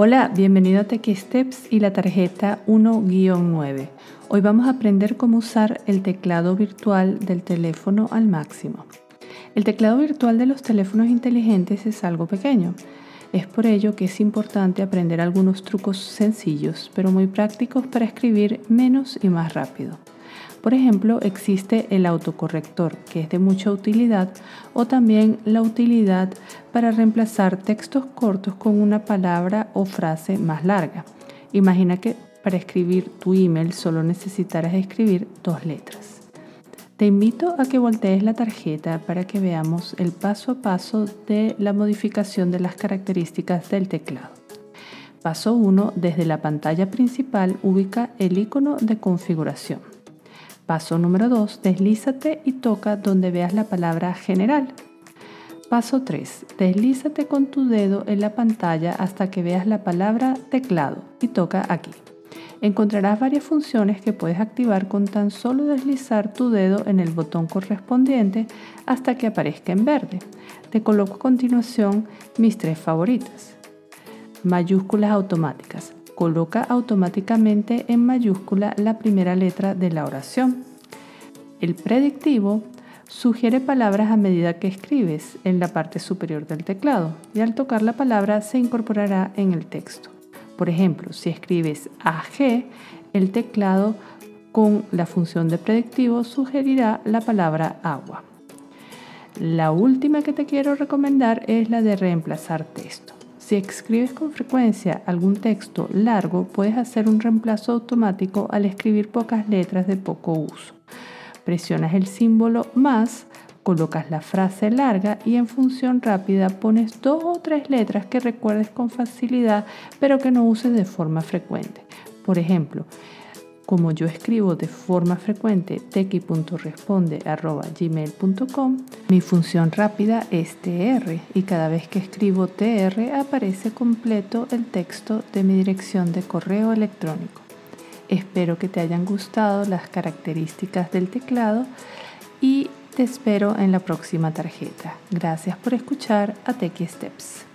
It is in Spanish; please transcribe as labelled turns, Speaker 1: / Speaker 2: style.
Speaker 1: Hola, bienvenido a TechSteps y la tarjeta 1-9. Hoy vamos a aprender cómo usar el teclado virtual del teléfono al máximo. El teclado virtual de los teléfonos inteligentes es algo pequeño. Es por ello que es importante aprender algunos trucos sencillos, pero muy prácticos para escribir menos y más rápido. Por ejemplo, existe el autocorrector, que es de mucha utilidad, o también la utilidad para reemplazar textos cortos con una palabra o frase más larga. Imagina que para escribir tu email solo necesitarás escribir dos letras. Te invito a que voltees la tarjeta para que veamos el paso a paso de la modificación de las características del teclado. Paso 1. Desde la pantalla principal ubica el icono de configuración. Paso número 2. Deslízate y toca donde veas la palabra general. Paso 3. Deslízate con tu dedo en la pantalla hasta que veas la palabra teclado y toca aquí. Encontrarás varias funciones que puedes activar con tan solo deslizar tu dedo en el botón correspondiente hasta que aparezca en verde. Te coloco a continuación mis tres favoritas. Mayúsculas automáticas coloca automáticamente en mayúscula la primera letra de la oración. El predictivo sugiere palabras a medida que escribes en la parte superior del teclado y al tocar la palabra se incorporará en el texto. Por ejemplo, si escribes AG, el teclado con la función de predictivo sugerirá la palabra agua. La última que te quiero recomendar es la de reemplazar texto. Si escribes con frecuencia algún texto largo, puedes hacer un reemplazo automático al escribir pocas letras de poco uso. Presionas el símbolo más, colocas la frase larga y en función rápida pones dos o tres letras que recuerdes con facilidad pero que no uses de forma frecuente. Por ejemplo, como yo escribo de forma frecuente tequi.responde.gmail.com, mi función rápida es tr y cada vez que escribo tr aparece completo el texto de mi dirección de correo electrónico. Espero que te hayan gustado las características del teclado y te espero en la próxima tarjeta. Gracias por escuchar a Tequi Steps.